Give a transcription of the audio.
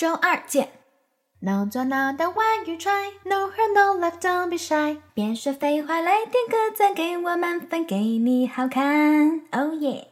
周二见。No joy, no d o u why you try. No hurt, no love, don't be shy. 别说废话，来点个赞，给我满分，给你好看。Oh yeah.